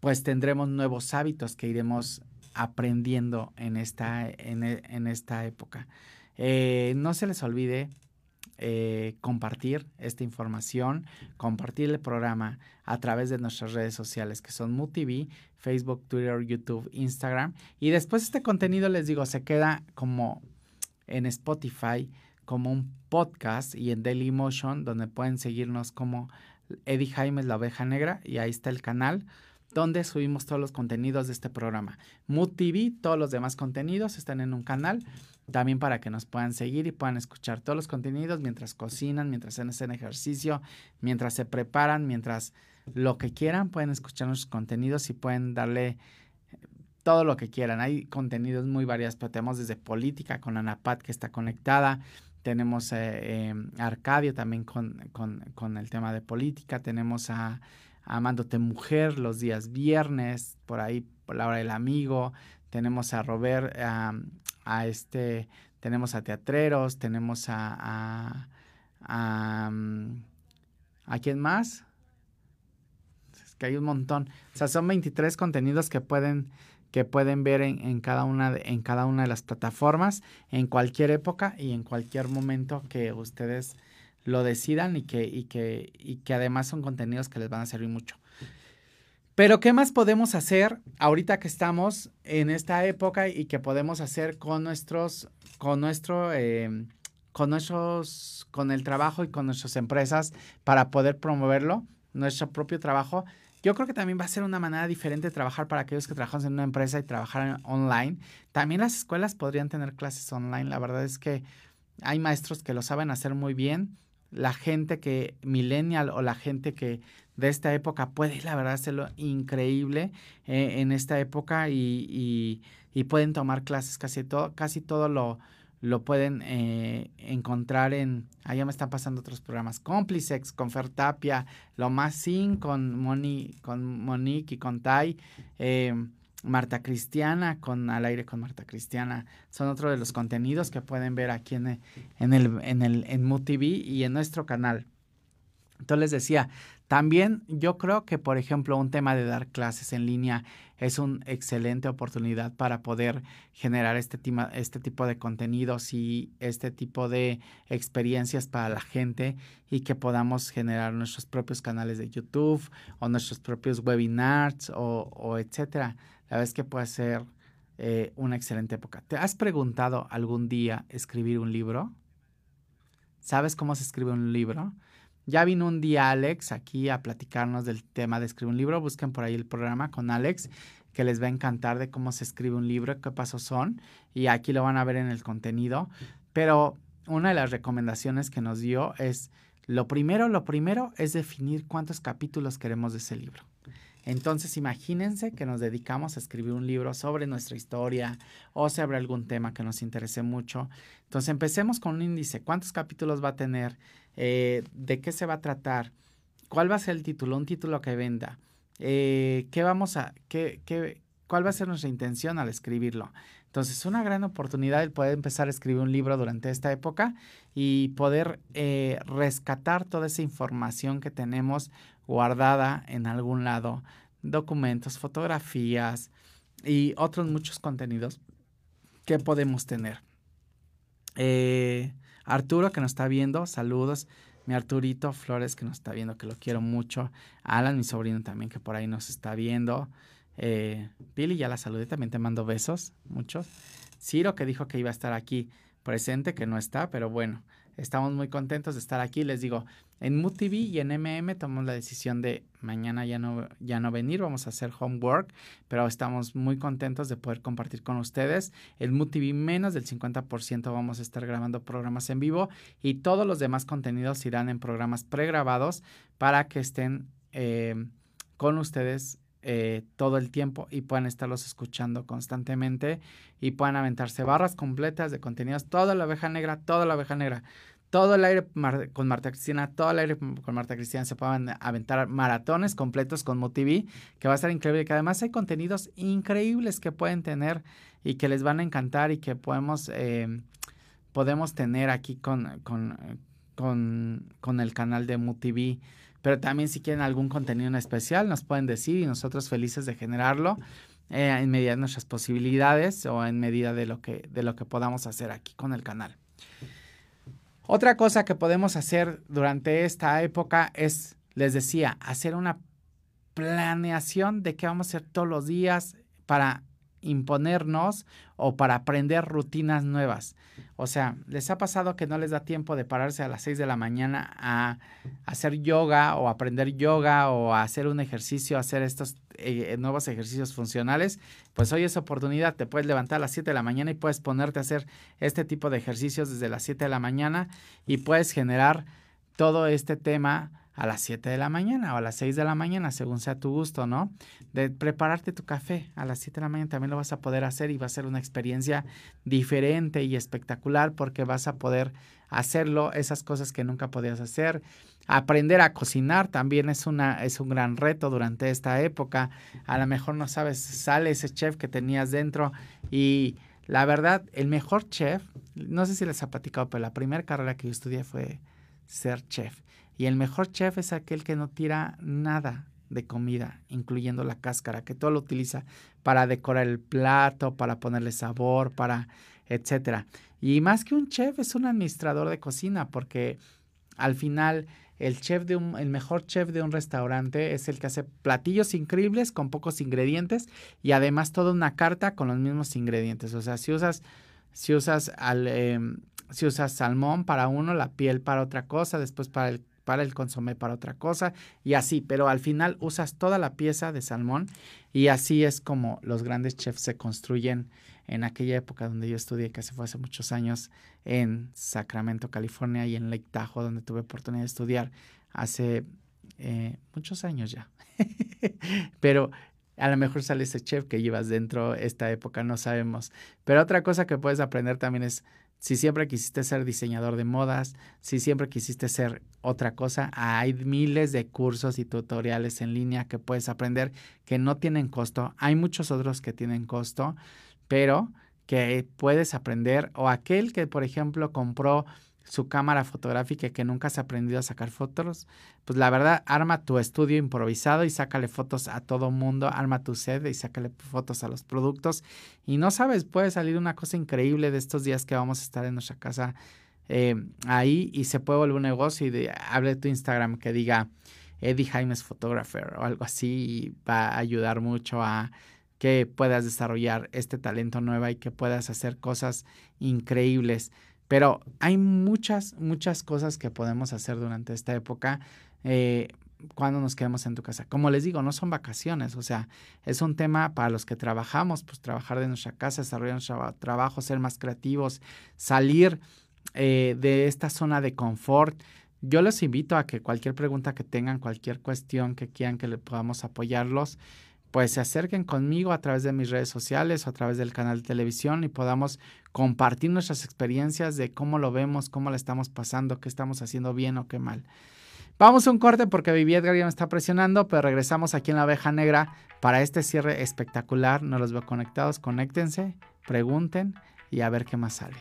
pues tendremos nuevos hábitos que iremos aprendiendo en esta, en, e, esta época. Eh, no se les olvide eh, compartir esta información, compartir el programa a través de nuestras redes sociales que son MUTV, Facebook, Twitter, YouTube, Instagram. Y después este contenido, les digo, se queda como en Spotify, como un podcast y en Daily Motion, donde pueden seguirnos como Eddie Jaime, la oveja negra, y ahí está el canal donde subimos todos los contenidos de este programa. Mood TV, todos los demás contenidos están en un canal, también para que nos puedan seguir y puedan escuchar todos los contenidos mientras cocinan, mientras hacen ejercicio, mientras se preparan, mientras lo que quieran, pueden escuchar nuestros contenidos y pueden darle todo lo que quieran. Hay contenidos muy variados, pero tenemos desde política con Anapat que está conectada, tenemos a eh, em, Arcadio también con, con, el tema de política, tenemos a, Amándote Mujer los días viernes, por ahí por la hora del amigo, tenemos a Robert, a este, tenemos a Teatreros, tenemos a, a, a, mm, ¿a quién más? Es que hay un montón. O sea, son 23 contenidos que pueden que pueden ver en, cada una de, en cada una de las plataformas en cualquier época y en cualquier momento que ustedes lo decidan y que, y que, y que además son contenidos que les van a servir mucho. Pero ¿qué más podemos hacer ahorita que estamos en esta época y que podemos hacer con nuestros, con nuestro, em, con nuestros, con el trabajo y con nuestras empresas para poder promoverlo, nuestro propio trabajo? Yo creo que también va a ser una manera diferente de trabajar para aquellos que trabajamos en una empresa y trabajar online. También las escuelas podrían tener clases online. La verdad es que hay maestros que lo saben hacer muy bien. La gente que millennial o la gente que de esta época puede, la verdad, hacerlo increíble eh, en esta época y, y, pueden tomar clases casi todo, casi todo lo, lo pueden eh, encontrar en, allá me están pasando otros programas, Complicex, con Fertapia, Lo Más Sin, con, Moni, con Monique y con Tai, eh, Marta Cristiana, con Al Aire con Marta Cristiana, son otro de los contenidos que pueden ver aquí en, en el, en el, en MUTV y en nuestro canal. Entonces les decía, también yo creo que, por ejemplo, un tema de dar clases en línea es una excelente oportunidad para poder generar este, este tipo de contenidos y este tipo de experiencias para la gente y que podamos generar nuestros propios canales de YouTube o nuestros propios webinars o, o etcétera. La verdad es que puede ser eh, una excelente época. ¿Te has preguntado algún día escribir un libro? ¿Sabes cómo se escribe un libro? Ya vino un día Alex aquí a platicarnos del tema de escribir un libro. Busquen por ahí el programa con Alex, que les va a encantar de cómo se escribe un libro, qué pasos son. Y aquí lo van a ver en el contenido. Pero una de las recomendaciones que nos dio es, lo primero, lo primero es definir cuántos capítulos queremos de ese libro. Entonces, imagínense que nos dedicamos a escribir un libro sobre nuestra historia o sobre algún tema que nos interese mucho. Entonces, empecemos con un índice. ¿Cuántos capítulos va a tener? Eh, ¿De qué se va a tratar? ¿Cuál va a ser el título? Un título que venda. Eh, ¿Qué vamos a, qué, qué, cuál va a ser nuestra intención al escribirlo? Entonces, es una gran oportunidad el poder empezar a escribir un libro durante esta época y poder eh, rescatar toda esa información que tenemos guardada en algún lado, documentos, fotografías y otros muchos contenidos que podemos tener. Eh, Arturo que nos está viendo, saludos. Mi Arturito Flores que nos está viendo, que lo quiero mucho. Alan, mi sobrino también, que por ahí nos está viendo. Eh, Billy, ya la saludé, también te mando besos, muchos. Ciro que dijo que iba a estar aquí presente, que no está, pero bueno, estamos muy contentos de estar aquí. Les digo, en Mood TV y en MM tomamos la decisión de mañana ya no, ya no venir, vamos a hacer homework, pero estamos muy contentos de poder compartir con ustedes. En Mood TV menos del 50% vamos a estar grabando programas en vivo y todos los demás contenidos irán en programas pregrabados para que estén eh, con ustedes eh, todo el tiempo y puedan estarlos escuchando constantemente y puedan aventarse barras completas de contenidos, toda la oveja negra, toda la oveja negra, todo el aire con Marta Cristina, todo el aire con Marta Cristina, se puedan aventar maratones completos con MoTV, que va a estar increíble, que además hay contenidos increíbles que pueden tener y que les van a encantar y que podemos, eh, podemos tener aquí con, con, con, con el canal de MoTV pero también si quieren algún contenido en especial, nos pueden decir y nosotros felices de generarlo eh, en medida de nuestras posibilidades o en medida de lo, que, de lo que podamos hacer aquí con el canal. Otra cosa que podemos hacer durante esta época es, les decía, hacer una planeación de qué vamos a hacer todos los días para imponernos o para aprender rutinas nuevas. O sea, ¿les ha pasado que no les da tiempo de pararse a las 6 de la mañana a hacer yoga o aprender yoga o a hacer un ejercicio, hacer estos, eh, nuevos ejercicios funcionales, pues hoy es oportunidad, te puedes levantar a las 7 de la mañana y puedes ponerte a hacer este tipo de ejercicios desde las 7 de la mañana y puedes generar todo este tema a las 7 de la mañana o a las 6 de la mañana, según sea tu gusto, ¿no? De prepararte tu café a las 7 de la mañana también lo vas a poder hacer y va a ser una experiencia diferente y espectacular porque vas a poder hacerlo, esas cosas que nunca podías hacer. Aprender a cocinar también es, una, es un gran reto durante esta época. A lo mejor no sabes, sale ese chef que tenías dentro y la verdad, el mejor chef, no sé si les ha platicado, pero la primera carrera que yo estudié fue ser chef. Y el mejor chef es aquel que no tira nada de comida, incluyendo la cáscara, que todo lo utiliza para decorar el plato, para ponerle sabor, para etcétera. Y más que un chef es un administrador de cocina, porque al final el chef de un, el mejor chef de un restaurante es el que hace platillos increíbles con pocos ingredientes y además toda una carta con los mismos ingredientes. O sea, si usas, si usas al, em, si usas salmón para uno, la piel para otra cosa, después para el para el consomé para otra cosa y así, pero al final usas toda la pieza de salmón y así es como los grandes chefs se construyen en aquella época donde yo estudié, que se fue hace muchos años en Sacramento, California y en Lake Tahoe, donde tuve oportunidad de estudiar hace eh, muchos años ya. pero a lo mejor sale ese chef que llevas dentro esta época, no sabemos. Pero otra cosa que puedes aprender también es si siempre quisiste ser diseñador de modas, si siempre quisiste ser otra cosa, hay miles de cursos y tutoriales en línea que puedes aprender que no tienen costo. Hay muchos otros que tienen costo, pero que puedes aprender. O aquel que, por ejemplo, compró su cámara fotográfica que nunca has aprendido a sacar fotos, pues la verdad, arma tu estudio improvisado y sácale fotos a todo mundo, arma tu sede y sácale fotos a los productos. Y no sabes, puede salir una cosa increíble de estos días que vamos a estar en nuestra casa eh, ahí y se puede volver un negocio y de, tu Instagram que diga Eddie Jaimes Photographer o algo así y va a ayudar mucho a que puedas desarrollar este talento nuevo y que puedas hacer cosas increíbles. Pero hay muchas, muchas cosas que podemos hacer durante esta época eh, cuando nos quedemos en tu casa. Como les digo, no son vacaciones, o sea, es un tema para los que trabajamos, pues trabajar de nuestra casa, desarrollar nuestro trabajo, ser más creativos, salir eh, de esta zona de confort. Yo les invito a que cualquier pregunta que tengan, cualquier cuestión que quieran que le podamos apoyarlos, pues se acerquen conmigo a través de mis redes sociales o a través del canal de televisión y podamos compartir nuestras experiencias de cómo lo vemos, cómo le estamos pasando, qué estamos haciendo bien o qué mal. Vamos a un corte porque Vivi Edgar ya me está presionando, pero regresamos aquí en la abeja negra para este cierre espectacular. No los veo conectados, conéctense, pregunten y a ver qué más sale.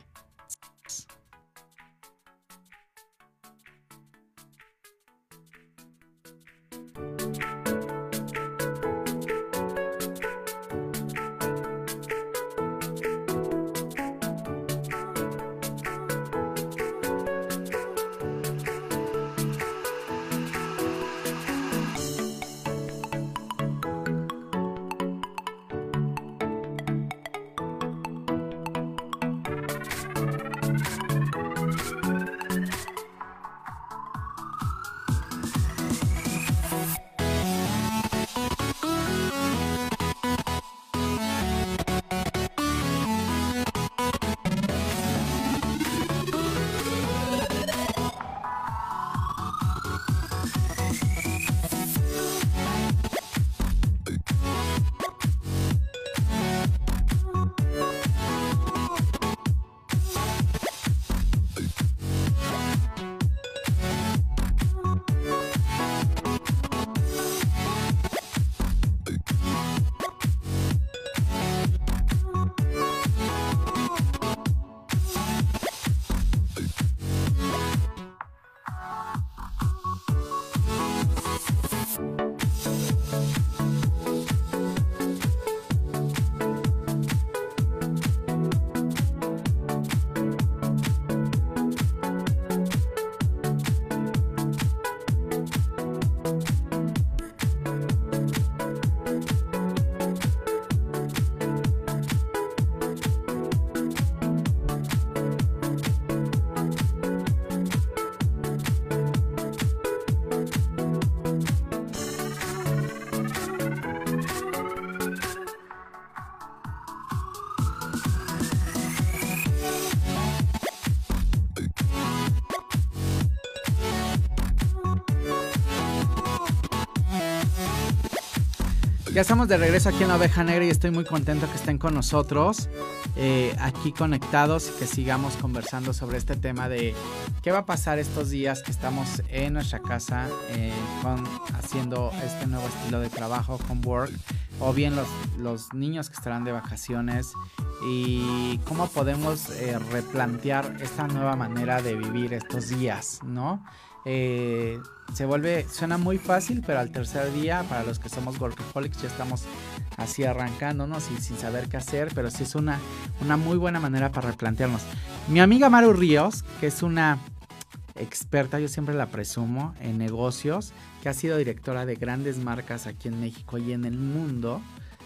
Ya estamos de regreso aquí en la Oveja Negra y estoy muy contento que estén con nosotros, eh, aquí conectados y que sigamos conversando sobre este tema de qué va a pasar estos días que estamos en nuestra casa eh, con, haciendo este nuevo estilo de trabajo con Work, o bien los, los niños que estarán de vacaciones y cómo podemos eh, replantear esta nueva manera de vivir estos días, ¿no? Eh, se vuelve, suena muy fácil, pero al tercer día, para los que somos workaholics, ya estamos así arrancándonos y sin saber qué hacer, pero sí es una, una muy buena manera para replantearnos. Mi amiga Maru Ríos, que es una experta, yo siempre la presumo, en negocios, que ha sido directora de grandes marcas aquí en México y en el mundo,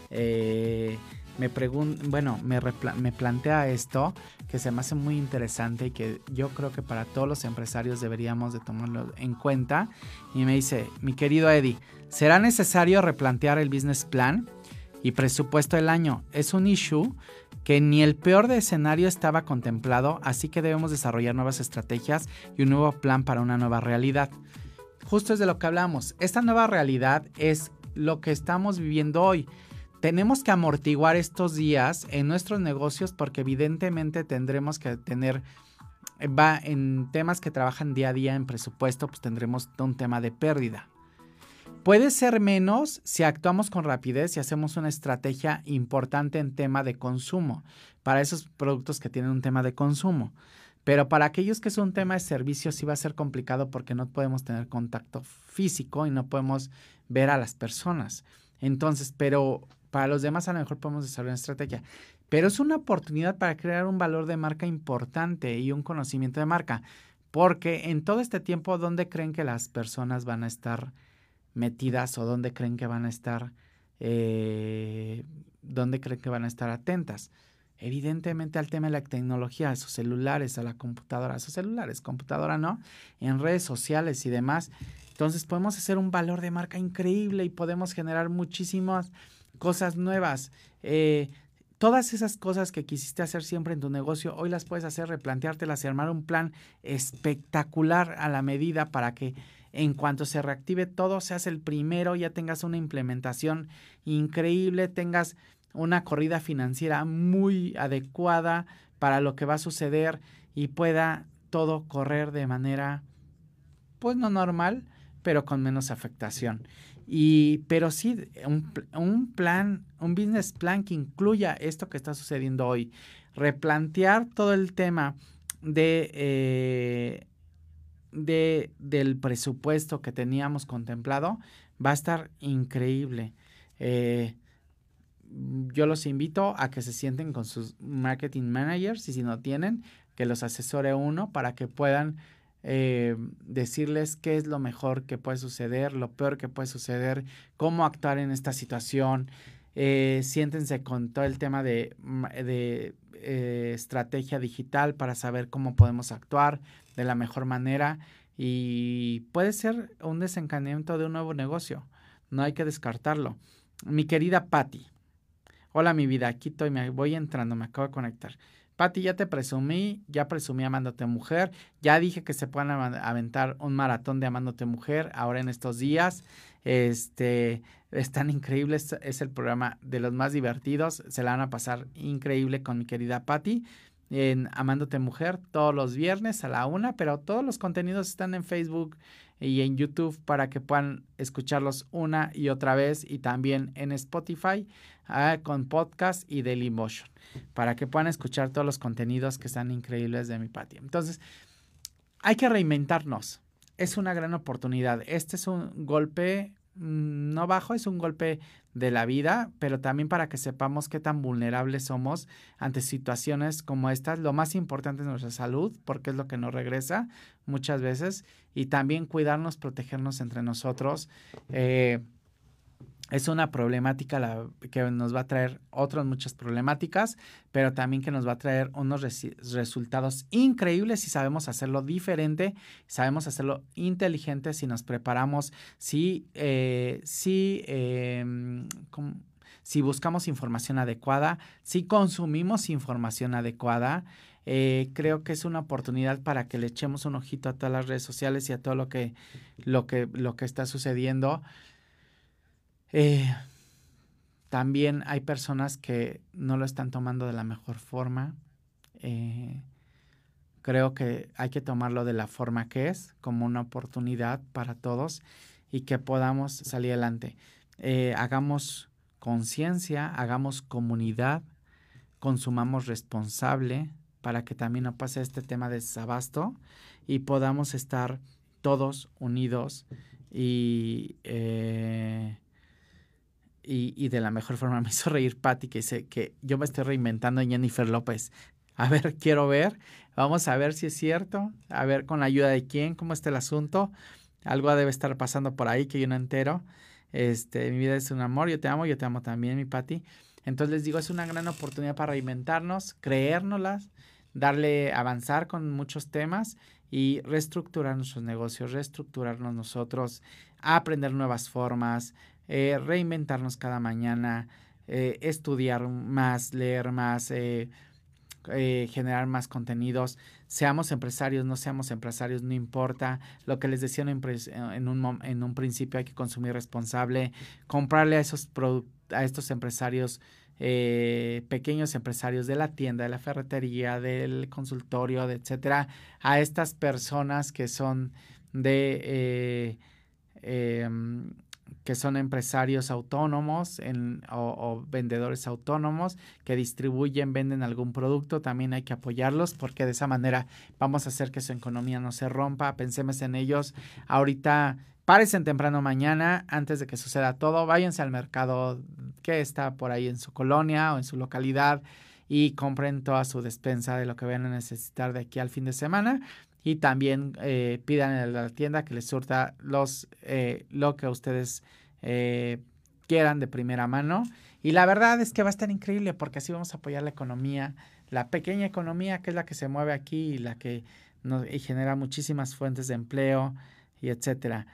eh, me pregunta, bueno, me, me plantea esto que se me hace muy interesante y que yo creo que para todos los empresarios deberíamos de tomarlo en cuenta. Y me dice, mi querido Eddie, ¿será necesario replantear el business plan y presupuesto del año? Es un issue que ni el peor de escenario estaba contemplado, así que debemos desarrollar nuevas estrategias y un nuevo plan para una nueva realidad. Justo es de lo que hablamos. Esta nueva realidad es lo que estamos viviendo hoy tenemos que amortiguar estos días en nuestros negocios porque evidentemente tendremos que tener, va en temas que trabajan día a día en presupuesto, pues tendremos un tema de pérdida. Puede ser menos si actuamos con rapidez y hacemos una estrategia importante en tema de consumo para esos productos que tienen un tema de consumo. Pero para aquellos que es un tema de servicios sí va a ser complicado porque no podemos tener contacto físico y no podemos ver a las personas. Entonces, pero para los demás a lo mejor podemos desarrollar una estrategia. Pero es una oportunidad para crear un valor de marca importante y un conocimiento de marca. Porque en todo este tiempo, ¿dónde creen que las personas van a estar metidas o dónde creen que van a estar, eh, dónde creen que van a estar atentas? Evidentemente al tema de la tecnología, a sus celulares, a la computadora, a sus celulares, computadora no, en redes sociales y demás. Entonces podemos hacer un valor de marca increíble y podemos generar muchísimas cosas nuevas. Eh, todas esas cosas que quisiste hacer siempre en tu negocio, hoy las puedes hacer, replanteártelas y armar un plan espectacular a la medida para que en cuanto se reactive todo, seas el primero, ya tengas una implementación increíble, tengas una corrida financiera muy adecuada para lo que va a suceder y pueda todo correr de manera, pues no normal, pero con menos afectación. Y, pero sí, un, plan, un business plan que incluya esto que está sucediendo hoy. Replantear todo el tema de, eh, de, del presupuesto que teníamos contemplado va a estar increíble. Eh, yo los invito a que se sienten con sus marketing managers y si no tienen, que los asesore uno para que puedan eh, decirles qué es lo mejor que puede suceder, lo peor que puede suceder, cómo actuar en esta situación. Eh, siéntense con todo el tema de, de eh, estrategia digital para saber cómo podemos actuar de la mejor manera y puede ser un desencadenamiento de un nuevo negocio. No hay que descartarlo. Mi querida Patty. Hola mi vida, aquí estoy, me voy entrando, me acabo de conectar. Pati, ya te presumí, ya presumí Amándote Mujer, ya dije que se pueden aventar un maratón de Amándote Mujer ahora en estos días. Este, están increíbles, es el programa de los más divertidos, se la van a pasar increíble con mi querida Patti en Amándote Mujer todos los viernes a la una, pero todos los contenidos están en Facebook y en YouTube para que puedan escucharlos una y otra vez y también en Spotify ah, con podcast y Dailymotion para que puedan escuchar todos los contenidos que están increíbles de mi patio. Entonces, hay que reinventarnos. Es una gran oportunidad. Este es un golpe mm, no bajo, es un golpe de la vida, pero también para que sepamos qué tan vulnerables somos ante situaciones como estas. Lo más importante es nuestra salud, porque es lo que nos regresa muchas veces, y también cuidarnos, protegernos entre nosotros. Eh, es una problemática la, que nos va a traer otras muchas problemáticas, pero también que nos va a traer unos resultados increíbles si sabemos hacerlo diferente, sabemos hacerlo inteligente, si nos preparamos, si, eh, si, em, si buscamos información adecuada, si consumimos información adecuada. Eh, creo que es una oportunidad para que le echemos un ojito a todas las redes sociales y a todo lo que, lo que, lo que está sucediendo. Eh, también hay personas que no lo están tomando de la mejor forma. Eh, creo que hay que tomarlo de la forma que es, como una oportunidad para todos y que podamos salir adelante. Eh, hagamos conciencia, hagamos comunidad, consumamos responsable para que también no pase este tema de desabasto y podamos estar todos unidos y, y, de la mejor forma. Me hizo reír Patti que dice que yo me estoy reinventando en Jennifer López. A ver, quiero ver. Vamos a ver si es cierto. A ver con la ayuda de quién, cómo está el asunto. Algo debe estar pasando por ahí que yo no entero. Este, mi vida es un amor, yo te amo, yo te amo también, mi Patti. Entonces les digo, es una gran oportunidad para reinventarnos, creérnoslas, darle, avanzar con muchos temas y reestructurar nuestros negocios, reestructurarnos nosotros, aprender nuevas formas, eh, reinventarnos cada mañana, eh, estudiar más, leer más, eh, generar más contenidos. Seamos empresarios, no seamos empresarios, no importa. Lo que les decía en un, en un principio, hay que consumir responsable, comprarle a esos a estos empresarios eh, pequeños empresarios de la tienda, de la ferretería, del consultorio, etcétera, a estas personas que son de eh, em, que son empresarios autónomos o, vendedores autónomos que distribuyen, venden algún producto, también hay que apoyarlos porque de esa manera vamos a hacer que su economía no se rompa. Pensemos en ellos. Ahorita Párense temprano mañana, antes de que suceda todo, váyanse al mercado que está por ahí en su colonia o en su localidad y compren toda su despensa de lo que vayan a necesitar de aquí al fin de semana. Y también eh, pidan a la tienda que les surta los, eh, lo que ustedes eh, quieran de primera mano. Y la verdad es que va a estar increíble porque así vamos a apoyar la economía, la pequeña economía que es la que se mueve aquí y la que nos, y genera muchísimas fuentes de empleo y etcétera.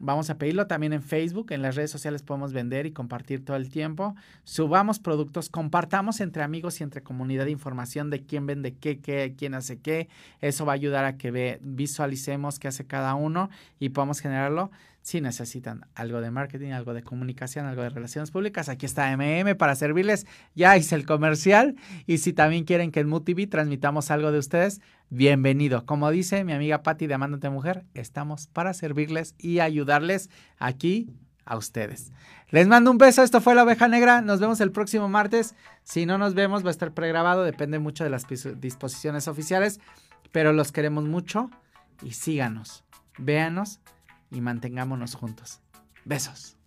Vamos a pedirlo también en Facebook, en las redes sociales podemos vender y compartir todo el tiempo. Subamos productos, compartamos entre amigos y entre comunidad información de quién vende qué, qué, quién hace qué. Eso va a ayudar a que visualicemos qué hace cada uno y podamos generarlo. Si necesitan algo de marketing, algo de comunicación, algo de relaciones públicas, aquí está MM para servirles. Ya hice el comercial. Y si también quieren que en MUTV transmitamos algo de ustedes, bienvenido. Como dice mi amiga Patti de Amándote Mujer, estamos para servirles y ayudarles aquí a ustedes. Les mando un beso, esto fue La Oveja Negra, nos vemos el próximo martes. Si no nos vemos, va a estar pregrabado, depende mucho de las disposiciones oficiales, pero los queremos mucho y síganos, véanos y mantengámonos juntos. Besos.